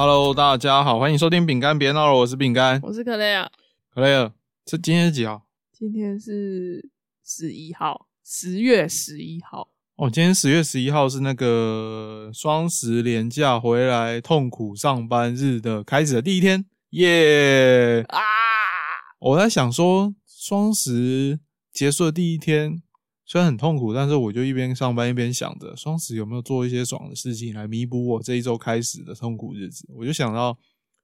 Hello，大家好，欢迎收听饼干别闹了，我是饼干。我是克雷尔，克雷尔，这今天是几号？今天是十一号，十月十一号。哦，今天十月十一号是那个双十连假回来痛苦上班日的开始的第一天，耶！啊！我在想说，双十结束的第一天虽然很痛苦，但是我就一边上班一边想着，双十有没有做一些爽的事情来弥补我这一周开始的痛苦日子。我就想到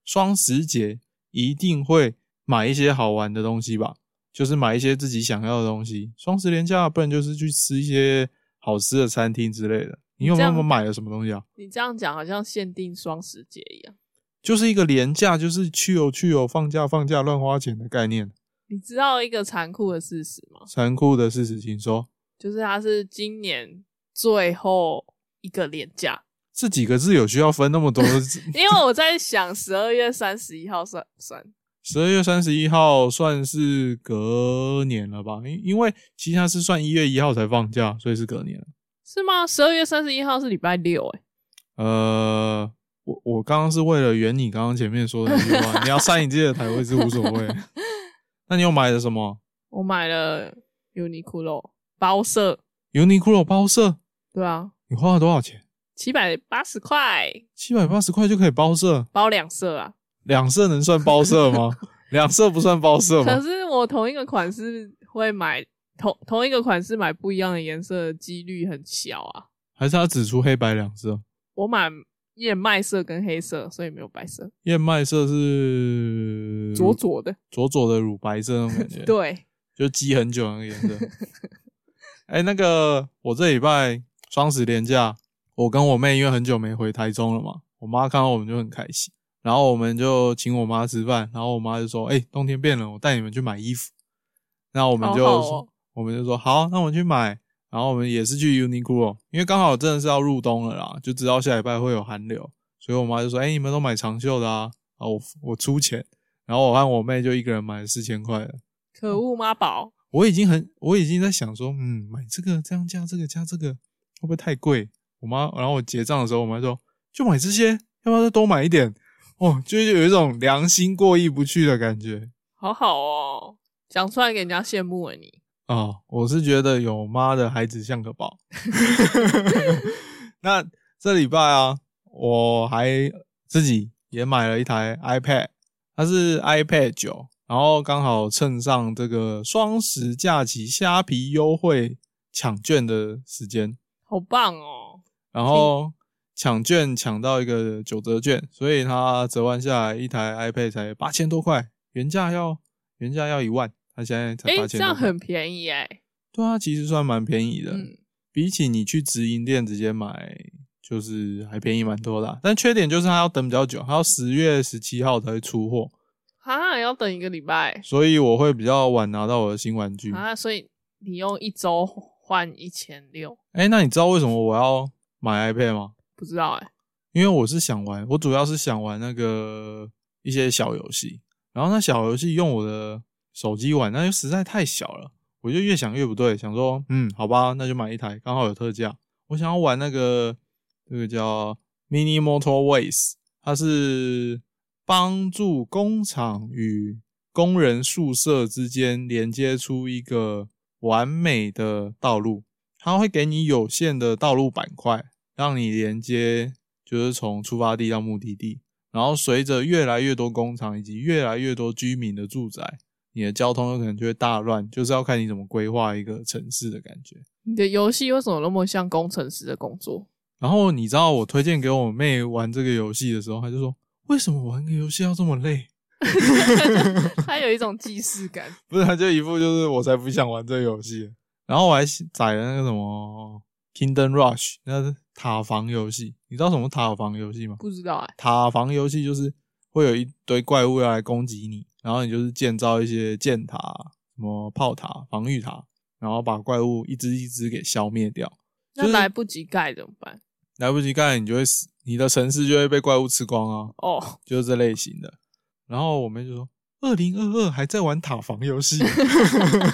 双十节一定会买一些好玩的东西吧，就是买一些自己想要的东西。双十连假，不然就是去吃一些好吃的餐厅之类的。你有没有买了什么东西啊？你这样讲好像限定双十节一样。就是一个廉价，就是去有去有放假放假乱花钱的概念。你知道一个残酷的事实吗？残酷的事实，请说。就是它是今年最后一个连假，这几个字有需要分那么多？因为我在想十二月三十一号算不算？十二月三十一号算是隔年了吧？因因为其实它是算一月一号才放假，所以是隔年了。是吗？十二月三十一号是礼拜六、欸，呃，我我刚刚是为了圆你刚刚前面说的那句话，你要上你自己的台位是无所谓。那你有买了什么我买了 Uniqlo 包色，？Uniqlo 包色，对啊，你花了多少钱？七百八十块，七百八十块就可以包色，包两色啊。两色能算包色吗？两色不算包色吗？可是我同一个款式会买同同一个款式买不一样的颜色的几率很小啊。还是他只出黑白两色？我买燕麦色跟黑色，所以没有白色。燕麦色是左左的，左左的乳白色那种感觉，对，就积很久那个颜色。哎、那个我这礼拜双十连假，我跟我妹因为很久没回台中了嘛，我妈看到我们就很开心，然后我们就请我妈吃饭，然后我妈就说：“哎、冬天变冷，我带你们去买衣服。”那我们就我们就说好，那我们去买。然后我们也是去 Uniqlo，因为刚好真的是要入冬了啦，就知道下礼拜会有寒流，所以我妈就说：“哎、你们都买长袖的啊，啊我我出钱。”然后我和我妹就一个人买了四千块了。可恶妈宝，我已经很，我已经在想说，嗯，买这个这样加这个加这个会不会太贵？我妈，然后我结账的时候，我妈说就买这些，要不要再多买一点？哦，就是有一种良心过意不去的感觉好好哦，讲出来给人家羡慕了你。哦。我是觉得有妈的孩子像个宝。那这礼拜啊，我还自己也买了一台 iPad，它是 iPad 九，然后刚好趁上这个双十假期虾皮优惠抢券的时间，好棒哦！然后抢券抢到一个九折券，所以它折完下来一台 iPad 才八千多块，原价要原价要一万，它现在才哎、八千多块。这样很便宜哎、对啊，其实算蛮便宜的，嗯，比起你去直营店直接买，就是还便宜蛮多的啊、但缺点就是它要等比较久，它要十月十七号才会出货，哈，要等一个礼拜所以我会比较晚拿到我的新玩具。哎、啊，所以你用一周换一千六，那你知道为什么我要买 iPad 吗？不知道哎、因为我是想玩，我主要是想玩那个一些小游戏，然后那小游戏用我的手机玩，那就实在太小了，我就越想越不对，想说，嗯，好吧，那就买一台，刚好有特价。我想要玩那个这个叫 Mini Motorways，它是帮助工厂与工人宿舍之间连接出一个完美的道路，它会给你有限的道路板块，让你连接，就是从出发地到目的地。然后随着越来越多工厂以及越来越多居民的住宅，你的交通有可能就会大乱，就是要看你怎么规划一个城市的感觉。你的游戏为什么那么像工程师的工作？然后你知道我推荐给我妹玩这个游戏的时候，她就说：“为什么玩个游戏要这么累 它有一种既视感。”不是，他就一副就是我才不想玩这个游戏。然后我还载了那个什么 Kingdom Rush，那是塔防游戏。你知道什么塔防游戏吗？不知道哎、塔防游戏就是会有一堆怪物要来攻击你，然后你就是建造一些箭塔、什么炮塔、防御塔，然后把怪物一只一只给消灭掉。就是那来不及盖怎么办？来不及盖，你就会死，你的城市就会被怪物吃光啊，哦，就是这类型的。然后我妹就说：“二零二二还在玩塔防游戏。”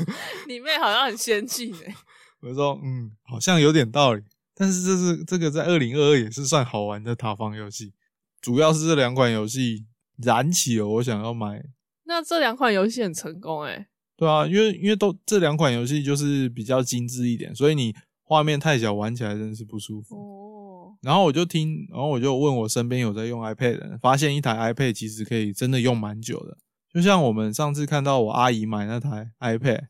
你妹好像很先进哎、我就说：“嗯，好像有点道理。”但是这是这个在二零二二也是算好玩的塔防游戏。主要是这两款游戏燃起了我想要买。那这两款游戏很成功哎、对啊，因为因为都这两款游戏就是比较精致一点，所以你画面太小，玩起来真的是不舒服。哦，然后我就听，然后我就问我身边有在用 iPad 的人，发现一台 iPad 其实可以真的用蛮久的。就像我们上次看到我阿姨买那台 iPad，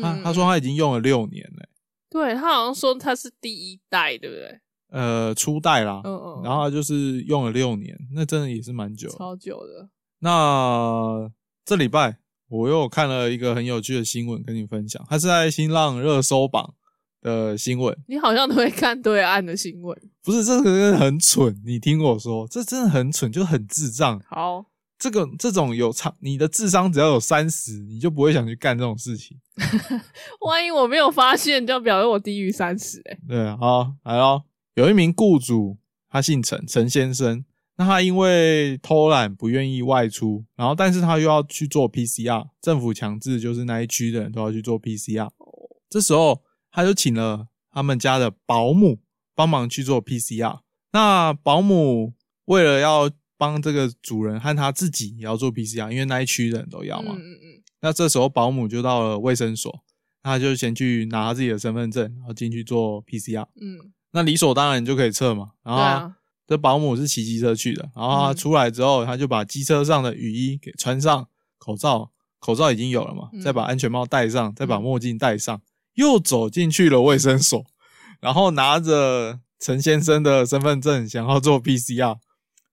她嗯她说她已经用了六年了，对她好像说她是第一代，对不对？呃，初代啦，嗯嗯，然后她就是用了六年，那真的也是蛮久。超久的，那这礼拜我又看了一个很有趣的新闻跟你分享，它是在新浪热搜榜的新闻，你好像都会看对岸的新闻。不是这个真的很蠢，你听我说，这真的很蠢，就很智障。好，这个这种有差，你的智商只要有三十，你就不会想去干这种事情。万一我没有发现，就表示我低于三十哎。对啊，好来咯，有一名雇主，他姓陈，陈先生。那他因为偷懒不愿意外出，然后但是他又要去做 PCR，政府强制就是那一区的人都要去做 PCR。这时候他就请了他们家的保姆帮忙去做 PCR。那保姆为了要帮这个主人和他自己也要做 PCR，因为那一区的人都要嘛。嗯嗯嗯，那这时候保姆就到了卫生所，他就先去拿他自己的身份证，然后进去做 PCR。嗯，那理所当然就可以测嘛。然后这保姆是骑机车去的，然后他嗯出来之后，他就把机车上的雨衣给穿上，口罩口罩已经有了嘛，嗯再把安全帽戴上，再把嗯墨镜戴上，又走进去了卫生所，然后拿着陈先生的身份证想要做 PCR，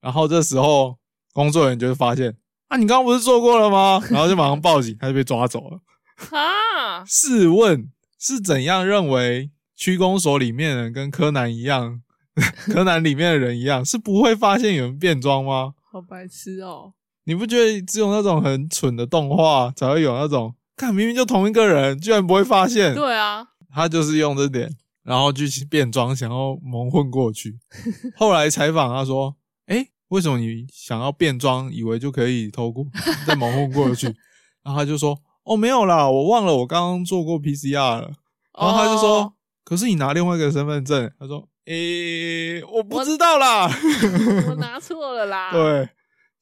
然后这时候工作人员就会发现。啊，你刚刚不是做过了吗？然后就马上报警，他就被抓走了。哈，试问是怎样认为区公所里面的人跟柯南一样，柯南里面的人一样，是不会发现有人变装吗？好白痴哦。你不觉得只有那种很蠢的动画才会有那种，看明明就同一个人，居然不会发现？对啊，他就是用这点，然后去变装，想要蒙混过去。后来采访他说：“诶，为什么你想要变装，以为就可以偷过 再蒙混过去？” 然后他就说：“哦，没有啦，我忘了我刚刚做过 PCR 了。”然后他就说：“哦可是你拿另外一个身份证。”他说：“诶，我不知道啦。我拿错了啦。，对，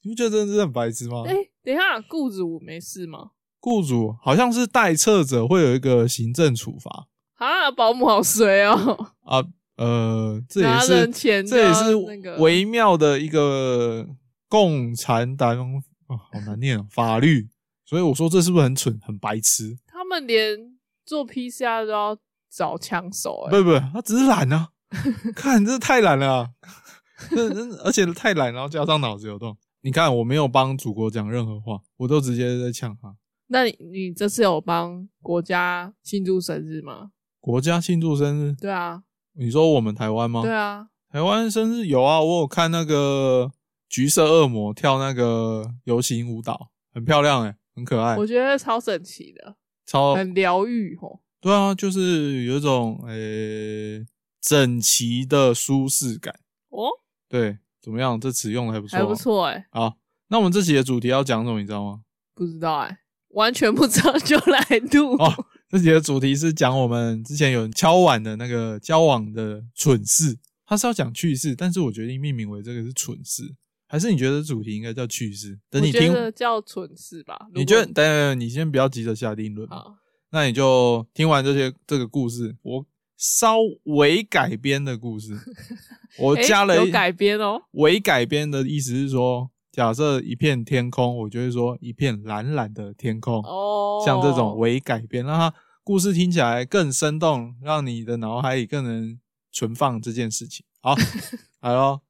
你不觉得真的是很白痴吗？哎、等一下，雇主没事吗？雇主好像是代测者会有一个行政处罚啊，保姆好衰哦，啊，呃，这也是这也是那个微妙的一个共产党啊，好难念哦，法律。所以我说这是不是很蠢、很白痴？他们连做 PCR 都要找枪手、哎，不不，他只是懒啊！看，这太懒了、啊，这这而且太懒，然后加上脑子有洞。你看，我没有帮祖国讲任何话，我都直接在呛他。那你你这次有帮国家庆祝生日吗？国家庆祝生日，对啊，你说我们台湾吗？对啊，台湾生日有啊，我有看那个橘色恶魔跳那个游行舞蹈，很漂亮诶、很可爱我，觉得超神奇的，超很疗愈吼。对啊，就是有一种诶、整齐的舒适感。哦，对，怎么样？这词用的还不错、还不。错哎、好，那我们这期的主题要讲什么？你知道吗？不知道哎、完全不知道就来录。哦，这集的主题是讲我们之前有人敲碗的那个交往的蠢事，他是要讲趣事，但是我决定命名为这个是蠢事，还是你觉得主题应该叫趣事？等你听，得叫蠢事吧。你觉得？等等，你先不要急着下定论，好，那你就听完这些这个故事，我稍微改编的故事，我加了一有改编哦。微改编的意思是说，假设一片天空，我就会说一片蓝蓝的天空。哦，像这种微改编，让它故事听起来更生动，让你的脑海里更能存放这件事情。好，好咯。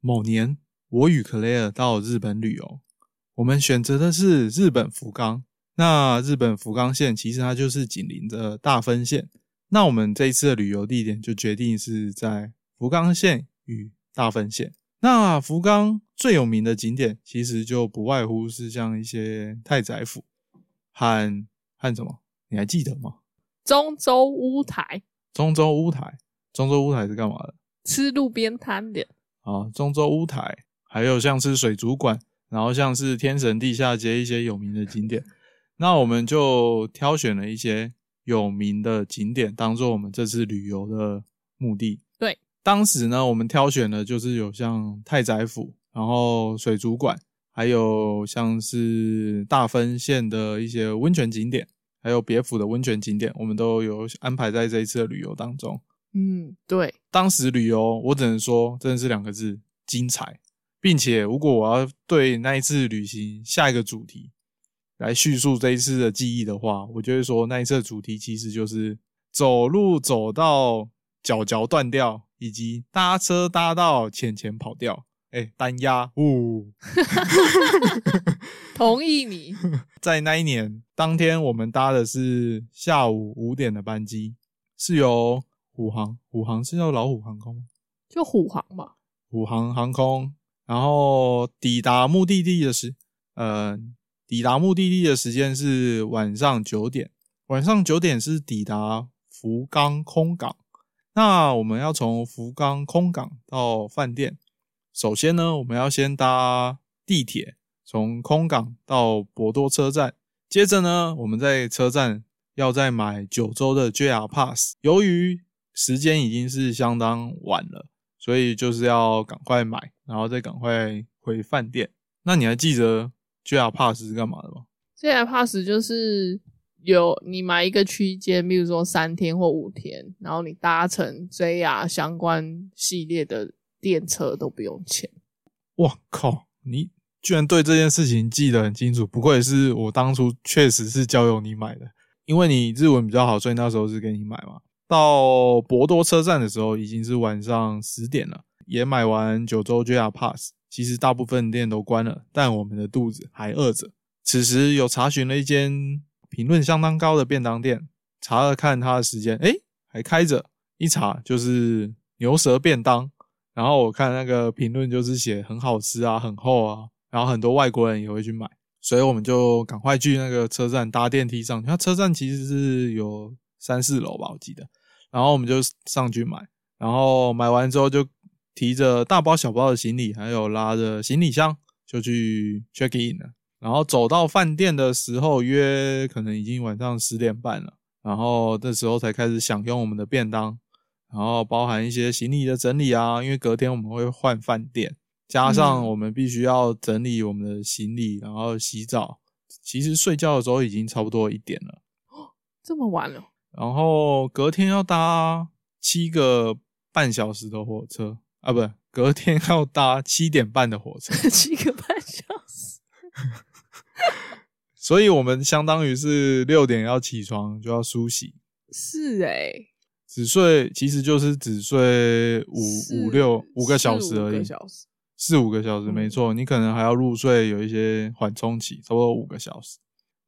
某年，我与克雷尔到日本旅游，我们选择的是日本福冈。那日本福冈县其实它就是紧邻着大分县。那我们这一次的旅游地点就决定是在福冈县与大分县。那福冈最有名的景点，其实就不外乎是像一些太宰府和和什么？你还记得吗？中州乌台中州乌台，中州乌台是干嘛的？吃路边摊的，啊，中州乌台，还有像是水族馆，然后像是天神地下街一些有名的景点。那我们就挑选了一些有名的景点，当做我们这次旅游的目的。当时呢，我们挑选的就是有像太宰府，然后水族馆，还有像是大分县的一些温泉景点，还有别府的温泉景点，我们都有安排在这一次的旅游当中。嗯，对，当时旅游，我只能说真的是两个字：精彩。并且，如果我要对那一次旅行下一个主题来叙述这一次的记忆的话，我就会说那一次的主题其实就是走路走到脚脚断掉，以及搭车搭到浅浅跑掉。哎，单压，呜，同意你。在那一年当天，我们搭的是下午五点的班机，是由虎航，虎航是叫老虎航空吗？就虎航吧，虎航航空。然后抵达目的地的时，呃，抵达目的地的时间是晚上九点。晚上九点是抵达福冈空港。那我们要从福冈空港到饭店，首先呢，我们要先搭地铁，从空港到博多车站。接着呢，我们在车站要再买九州的 JR Pass。由于时间已经是相当晚了。所以就是要赶快买，然后再赶快回饭店。那你还记得 JR Pass 是干嘛的吗？JR Pass 就是有你买一个区间，比如说三天或五天，然后你搭乘 JR 相关系列的电车都不用钱。哇靠！你居然对这件事情记得很清楚，不愧是我当初确实是交由你买的，因为你日文比较好，所以那时候是给你买嘛。到博多车站的时候已经是晚上十点了，也买完九州 JR Pass，其实大部分店都关了，但我们的肚子还饿着。此时有查询了一间评论相当高的便当店，查了看它的时间，哎，还开着。一查就是牛舌便当，然后我看那个评论就是写很好吃啊，很厚啊，然后很多外国人也会去买，所以我们就赶快去那个车站搭电梯上去。它车站其实是有。三四楼吧，我记得，然后我们就上去买，然后买完之后就提着大包小包的行李，还有拉着行李箱就去 check in 了。然后走到饭店的时候，约可能已经晚上十点半了。然后这时候才开始享用我们的便当，然后包含一些行李的整理啊，因为隔天我们会换饭店，加上我们必须要整理我们的行李，然后洗澡。其实睡觉的时候已经差不多一点了，哦，这么晚了。然后隔天要搭七个半小时的火车啊，不，隔天要搭七点半的火车，七个半小时。所以我们相当于是六点要起床就要梳洗。是哎，只睡其实就是只睡五五六五个小时而已，四五个小时没错。你可能还要入睡，有一些缓冲期，差不多五个小时。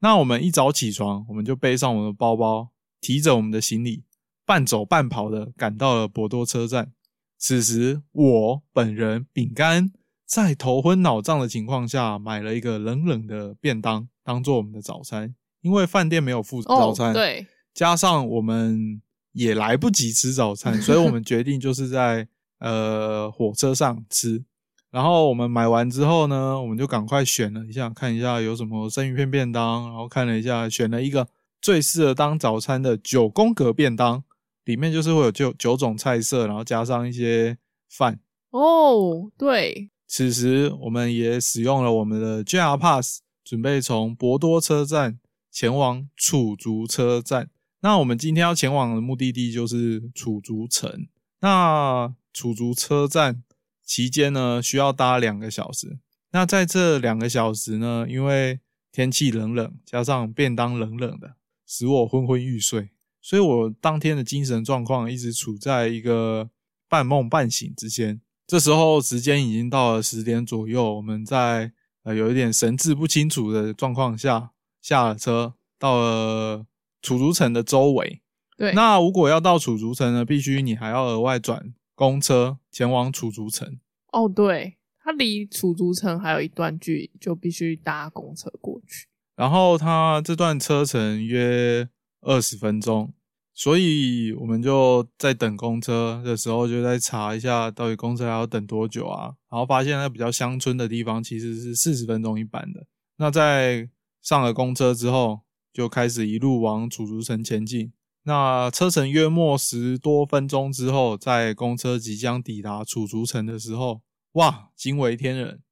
那我们一早起床，我们就背上我们的包包。提着我们的行李，半走半跑的赶到了博多车站。此时，我本人饼干在头昏脑胀的情况下，买了一个冷冷的便当，当做我们的早餐。因为饭店没有附早餐，对，加上我们也来不及吃早餐，所以我们决定就是在呃火车上吃。然后我们买完之后呢，我们就赶快选了一下，看一下有什么生鱼片便当，然后看了一下，选了一个。最适合当早餐的九宫格便当，里面就是会有九九种菜色，然后加上一些饭。哦，对。此时我们也使用了我们的 JR Pass，准备从博多车站前往楚竹车站。那我们今天要前往的目的地就是楚竹城。那楚竹车站期间呢，需要搭两个小时。那在这两个小时呢，因为天气冷冷，加上便当冷冷的。使我昏昏欲睡，所以我当天的精神状况一直处在一个半梦半醒之间。这时候时间已经到了十点左右，我们在呃有一点神志不清楚的状况下下了车，到了楚竹城的周围。对，那如果要到楚竹城呢，必须你还要额外转公车前往楚竹城。哦，对，它离楚竹城还有一段距离，就必须搭公车过去。然后它这段车程约二十分钟，所以我们就在等公车的时候，就在查一下到底公车还要等多久啊？然后发现那比较乡村的地方其实是四十分钟一班的。那在上了公车之后，就开始一路往楚竹城前进。那车程约莫十多分钟之后，在公车即将抵达楚竹城的时候，哇，惊为天人！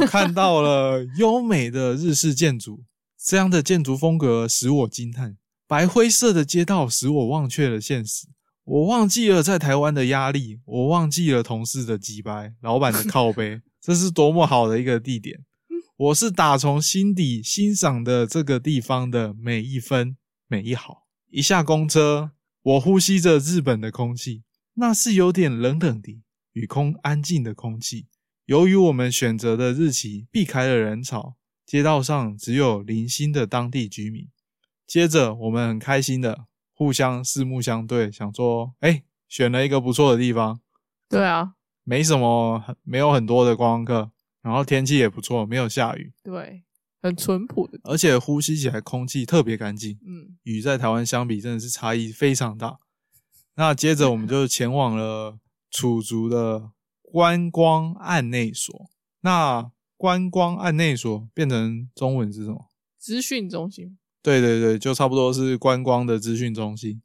我看到了 优美的日式建筑，这样的建筑风格使我惊叹。白灰色的街道使我忘却了现实，我忘记了在台湾的压力，我忘记了同事的击败，老板的靠背，这是多么好的一个地点！我是打从心底欣赏的这个地方的每一分每一毫。一下公车，我呼吸着日本的空气，那是有点冷冷的、雨空安静的空气。由于我们选择的日期避开了人潮，街道上只有零星的当地居民。接着，我们很开心的互相四目相对，想说：“哎，选了一个不错的地方。”对啊，没什么，没有很多的观光客，然后天气也不错，没有下雨。对，很淳朴的，而且呼吸起来空气特别干净。嗯，与在台湾相比，真的是差异非常大。那接着，我们就前往了楚族的。观光案内所，那观光案内所变成中文是什么？资讯中心。对对对，就差不多是观光的资讯中心。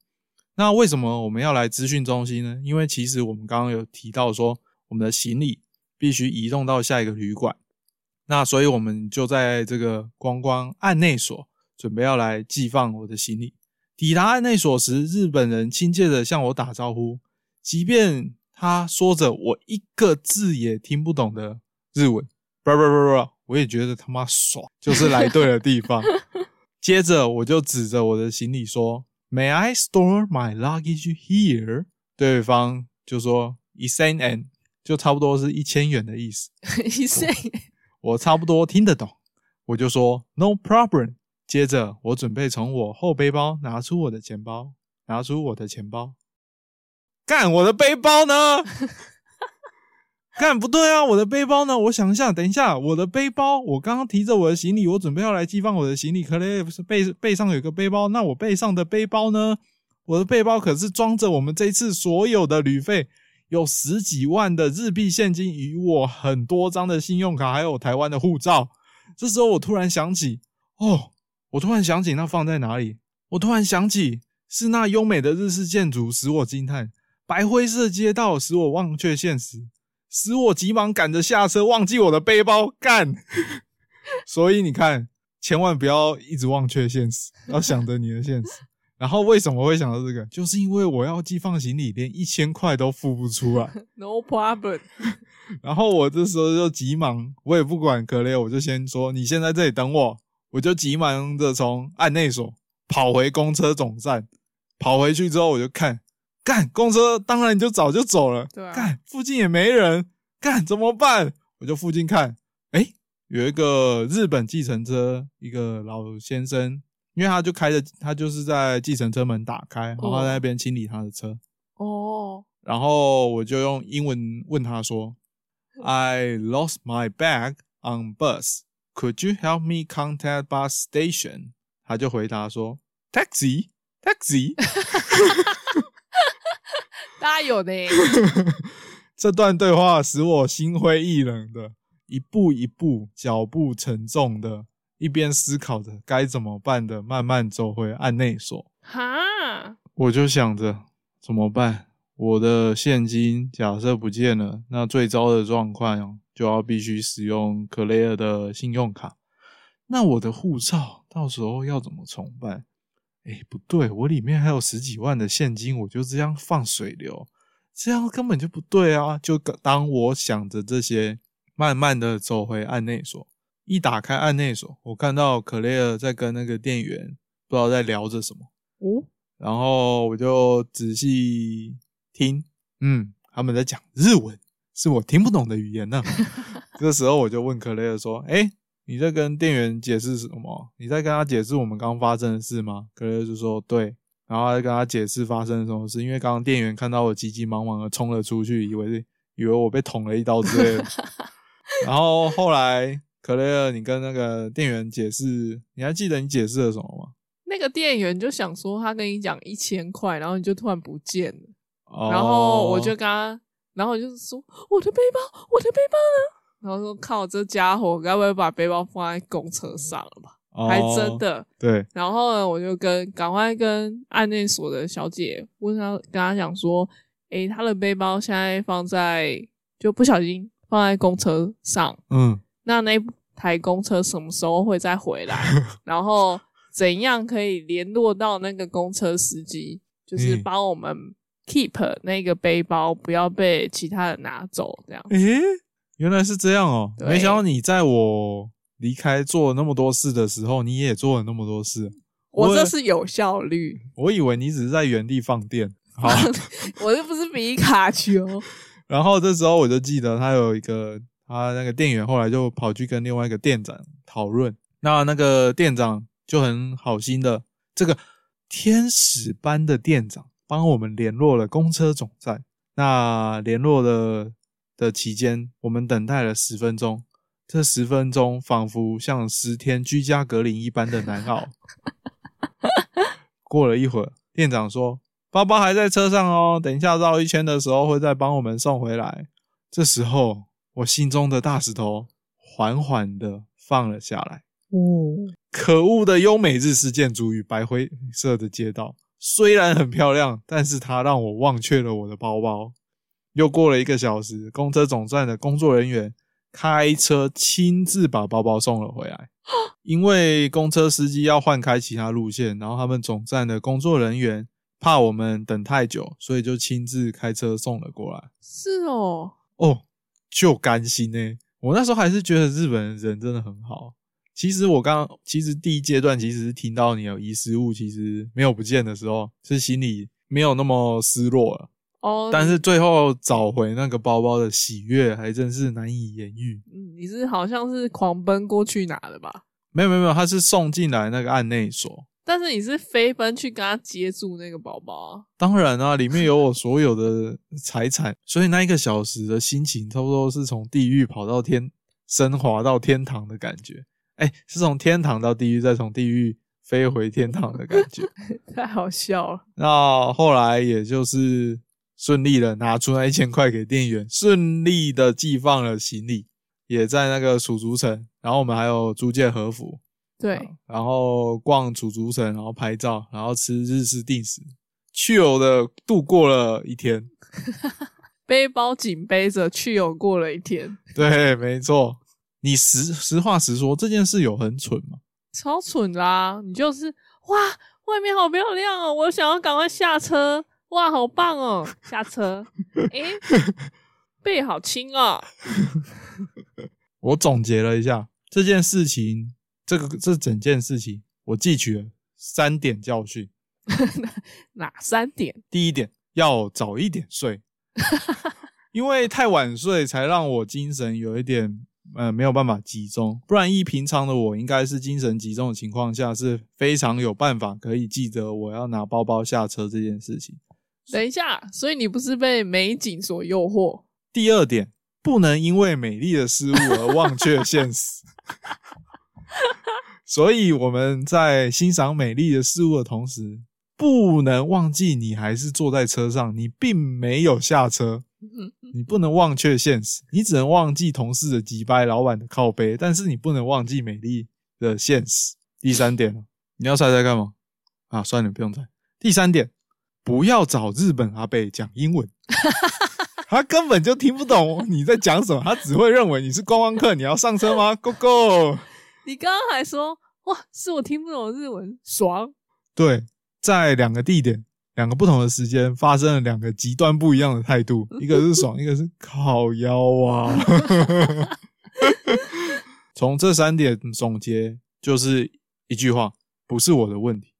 那为什么我们要来资讯中心呢？因为其实我们刚刚有提到说，我们的行李必须移动到下一个旅馆，那所以我们就在这个观光案内所准备要来寄放我的行李。抵达案内所时，日本人亲切的向我打招呼，即便。他说着我一个字也听不懂的日文，不不不不，我也觉得他妈爽，就是来对了地方。接着我就指着我的行李说：“May I store my luggage here？” 对方就说：“一千元，就差不多是一千元的意思。”一千，我差不多听得懂，我就说：“No problem。”接着我准备从我后背包拿出我的钱包，拿出我的钱包。干我的背包呢？干不对啊！我的背包呢？我想一下，等一下，我的背包，我刚刚提着我的行李，我准备要来寄放我的行李，可能是背背上有个背包。那我背上的背包呢？我的背包可是装着我们这次所有的旅费，有十几万的日币现金，与我很多张的信用卡，还有台湾的护照。这时候我突然想起，哦，我突然想起那放在哪里？我突然想起是那优美的日式建筑使我惊叹。白灰色街道使我忘却现实，使我急忙赶着下车，忘记我的背包。干！所以你看，千万不要一直忘却现实，要想着你的现实。然后为什么会想到这个？就是因为我要寄放行李，连一千块都付不出来。No problem。然后我这时候就急忙，我也不管格雷，我就先说：“你先在这里等我。”我就急忙的从案内所跑回公车总站，跑回去之后我就看。干公车，当然你就早就走了。对啊，干附近也没人，干怎么办？我就附近看，哎，有一个日本计程车，一个老先生，因为他就开着，他就是在计程车门打开，然后在那边清理他的车。哦，然后我就用英文问他说：“I lost my bag on bus. Could you help me contact bus station？” 他就回答说：“Taxi, taxi。”大家有的，这段对话使我心灰意冷的，一步一步，脚步沉重的，一边思考着该怎么办的，慢慢走回案内所。哈，我就想着怎么办？我的现金假设不见了，那最糟的状况就要必须使用克雷尔的信用卡。那我的护照到时候要怎么重办？哎，不对，我里面还有十几万的现金，我就这样放水流，这样根本就不对啊！就当我想着这些，慢慢的走回案内所，一打开案内所，我看到可雷尔在跟那个店员不知道在聊着什么，哦，然后我就仔细听，嗯，他们在讲日文，是我听不懂的语言呢。这时候我就问克雷尔说：“哎。”你在跟店员解释什么？你在跟他解释我们刚发生的事吗？可乐就说对，然后在跟他解释发生了什么事。因为刚刚店员看到我急急忙忙的冲了出去，以为是以为我被捅了一刀之类的。然后后来可乐，你跟那个店员解释，你还记得你解释了什么吗？那个店员就想说他跟你讲一千块，然后你就突然不见了，然后我就跟他，然后就是说我的背包，我的背包呢？然后说：“靠，这家伙该不会把背包放在公车上了吧？还真的。对。然后呢，我就跟赶快跟案内所的小姐问她，跟她讲说：，诶，她的背包现在放在，就不小心放在公车上，嗯，那那台公车什么时候会再回来？然后怎样可以联络到那个公车司机，就是帮我们 keep 那个背包不要被其他人拿走？这样？诶，原来是这样哦！对没想到你在我离开做那么多事的时候，你也做了那么多事。我这是有效率，我以为你只是在原地放电。好，我又不是皮卡丘。然后这时候我就记得他有一个，他那个店员后来就跑去跟另外一个店长讨论，那那个店长就很好心的，这个天使般的店长帮我们联络了公车总站。那联络的的期间，我们等待了十分钟，这十分钟仿佛像十天居家隔离一般的难熬。过了一会儿，店长说。包包还在车上哦，等一下绕一圈的时候会再帮我们送回来。这时候，我心中的大石头缓缓的放了下来。哦，可恶的优美日式建筑与白灰色的街道，虽然很漂亮，但是它让我忘却了我的包包。又过了一个小时，公车总站的工作人员开车亲自把包包送了回来。因为公车司机要换开其他路线，然后他们总站的工作人员。怕我们等太久，所以就亲自开车送了过来。是哦，哦，就甘心呢。我那时候还是觉得日本人真的很好。其实我刚，其实第一阶段其实是听到你有遗失物，其实没有不见的时候，是心里没有那么失落了。哦，但是最后找回那个包包的喜悦，还真是难以言喻。嗯，你是好像是狂奔过去拿的吧？没有没有没有，他是送进来那个案内所。但是你是飞奔去跟他接住那个宝宝啊？当然啊，里面有我所有的财产，所以那一个小时的心情，差不多是从地狱跑到天，升华到天堂的感觉。哎，是从天堂到地狱，再从地狱飞回天堂的感觉，太好笑了。那后来也就是顺利的拿出那一千块给店员，顺利的寄放了行李，也在那个蜀竹城，然后我们还有租借和服。对，然后逛楚竹城，然后拍照，然后吃日式定食，去游的度过了一天，背包紧背着去游过了一天。对，没错。你实实话实说，这件事有很蠢吗？超蠢啦！你就是哇，外面好漂亮哦，我想要赶快下车。哇，好棒哦，下车。诶，背好轻哦。我总结了一下这件事情。这个这整件事情，我记取了三点教训。哪三点？第一点，要早一点睡，因为太晚睡才让我精神有一点呃没有办法集中。不然，一平常的我应该是精神集中的情况下，是非常有办法可以记得我要拿包包下车这件事情。等一下，所以你不是被美景所诱惑？第二点，不能因为美丽的事物而忘却现实。所以我们在欣赏美丽的事物的同时，不能忘记你还是坐在车上，你并没有下车。你不能忘却现实，你只能忘记同事的击败、老板的靠背，但是你不能忘记美丽的现实。第三点你要猜猜干嘛？啊，算了，不用猜。第三点，不要找日本阿贝讲英文，他根本就听不懂你在讲什么，他只会认为你是观光客。你要上车吗？Go Go！你刚刚还说哇，是我听不懂日文，爽。对，在两个地点、两个不同的时间，发生了两个极端不一样的态度，一个是爽，一个是靠腰啊。从这三点总结，就是一句话：不是我的问题，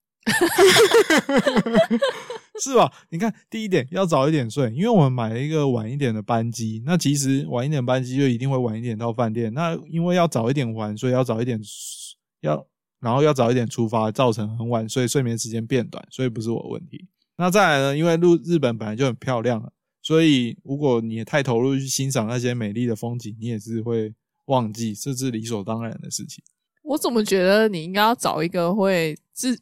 是吧？你看，第一点要早一点睡，因为我们买了一个晚一点的班机，那其实晚一点班机就一定会晚一点到饭店。那因为要早一点还，所以要早一点要，然后要早一点出发，造成很晚，所以睡眠时间变短，所以不是我的问题。那再来呢？因为日日本本来就很漂亮了，所以如果你太投入去欣赏那些美丽的风景，你也是会忘记，这是理所当然的事情。我怎么觉得你应该要找一个会日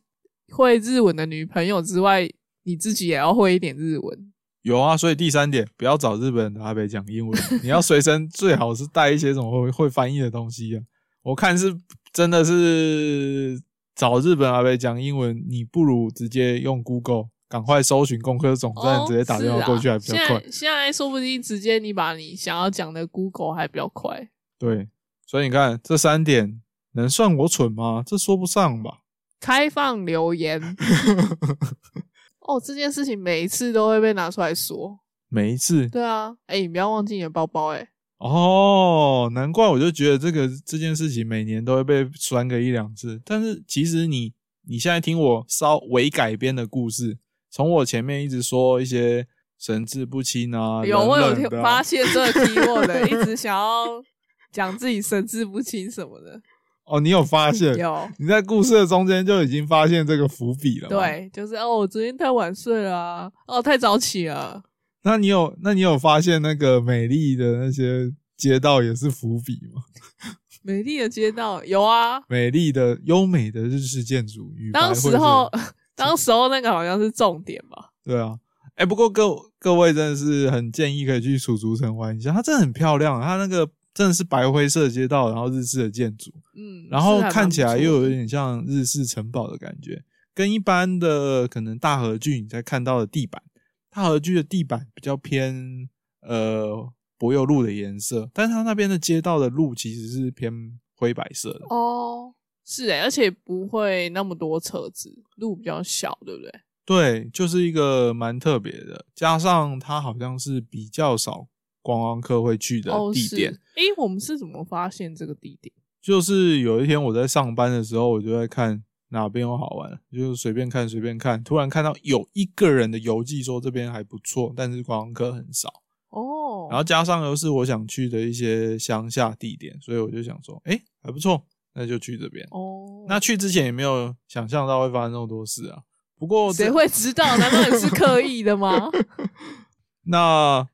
会日文的女朋友之外，你自己也要会一点日文。有啊，所以第三点，不要找日本阿北讲英文，你要随身 最好是带一些什么会会翻译的东西啊。我看是真的是找日本阿北讲英文，你不如直接用 Google。赶快搜寻工科总站，直接打电话过去还比较快。现在说不定直接你把你想要讲的 Google 还比较快。对，所以你看这三点能算我蠢吗？这说不上吧。开放留言。哦，这件事情每一次都会被拿出来说。每一次。对啊，哎，你不要忘记你的包包，哎。哦，难怪我就觉得这个这件事情每年都会被酸个一两次。但是其实你你现在听我稍微改编的故事。从我前面一直说一些神志不清啊，有我有听发现这个提我的，一直想要 讲自己神志不清什么的。哦，你有发现？有你在故事的中间就已经发现这个伏笔了。对，就是哦，我昨天太晚睡了，哦，太早起了。那你有那你有发现那个美丽的那些街道也是伏笔吗？美丽的街道有啊，美丽的优美的日式建筑当时候。当时候那个好像是重点吧？对啊，哎，不过各各位真的是很建议可以去蜀竹城玩一下，它真的很漂亮，它那个真的是白灰色街道，然后日式的建筑，嗯，然后看起来又有点像日式城堡的感觉，跟一般的可能大和剧你在看到的地板，大和剧的地板比较偏呃柏油路的颜色，但是它那边的街道的路其实是偏灰白色的哦。是哎，而且不会那么多车子，路比较小，对不对？对，就是一个蛮特别的，加上它好像是比较少观光客会去的地点。哎，我们是怎么发现这个地点？就是有一天我在上班的时候，我就在看哪边有好玩，就随便看随便看，突然看到有一个人的游记说这边还不错，但是观光客很少哦。然后加上又是我想去的一些乡下地点，所以我就想说，哎，还不错。那就去这边哦。那去之前也没有想象到会发生那么多事啊。不过谁会知道？难道你是刻意的吗？那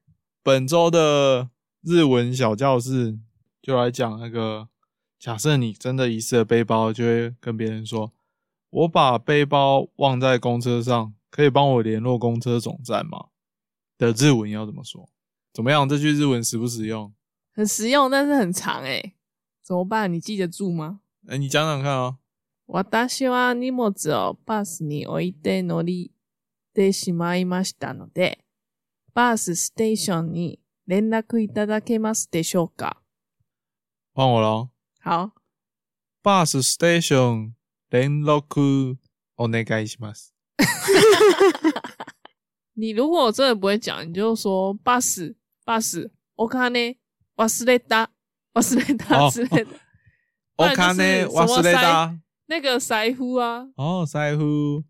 本周的日文小教室就来讲那个：假设你真的遗失了背包，就会跟别人说：“我把背包忘在公车上，可以帮我联络公车总站吗？”的日文要怎么说？怎么样？这句日文实不实用？很实用，但是很长哎。怎么办？你记得住吗？哎，你讲讲看啊。私は荷物をバスに置いて乗りてしまいましたので、 バスステーションに連絡いただけますでしょうか？换我喽。好。バスステーション連絡お願いします。你如果真的不会讲，你就说バスバスお金忘れた。瓦斯雷达之类的，我看呢，瓦斯雷达那个腮胡啊，哦，腮胡，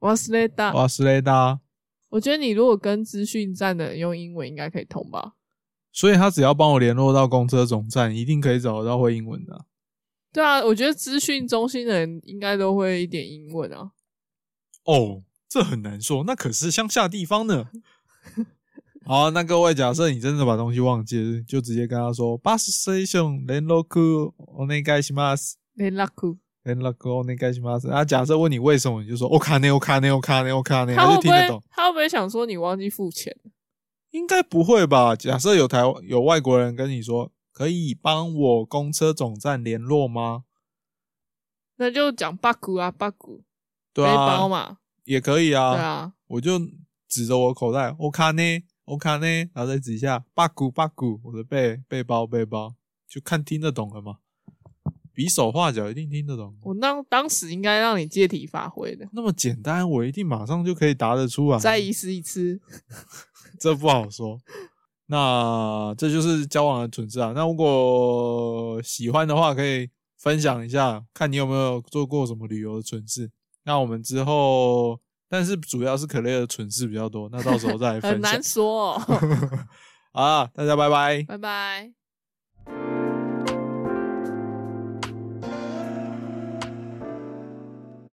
瓦斯雷达，瓦斯雷达。我觉得你如果跟资讯站的人用英文，应该可以通吧？所以他只要帮我联络到公车总站，一定可以找得到会英文的。对啊，我觉得资讯中心的人应该都会一点英文啊。哦，这很难说，那可是乡下地方呢。好，那各位，假设你真的把东西忘记，就直接跟他说：“bus station 联络库，お願いします。”联络库， 联络库，お願いします。啊，假设问你为什么，你就说：“我卡内，我卡内，我卡内，我卡内。”他就听得懂。他会不会想说你忘记付钱？应该不会吧？假设有台有外国人跟你说：“可以帮我公车总站联络吗？”那就讲巴古啊，巴古，背包嘛，也可以啊。对啊，我就指着我口袋，我卡内。我看呢，然后再指一下，八股八股，我的背背包背包，就看听得懂了吗？ 比手画脚一定听得懂。我当当时应该让你借题发挥的，那么简单，我一定马上就可以答得出来。再一试一次，这不好说。那这就是交往的准则啊。那如果喜欢的话，可以分享一下，看你有没有做过什么旅游的蠢事。那我们之后。但是主要是可乐的蠢事比较多，那到时候再分享。很难说。啊，大家拜拜，拜拜。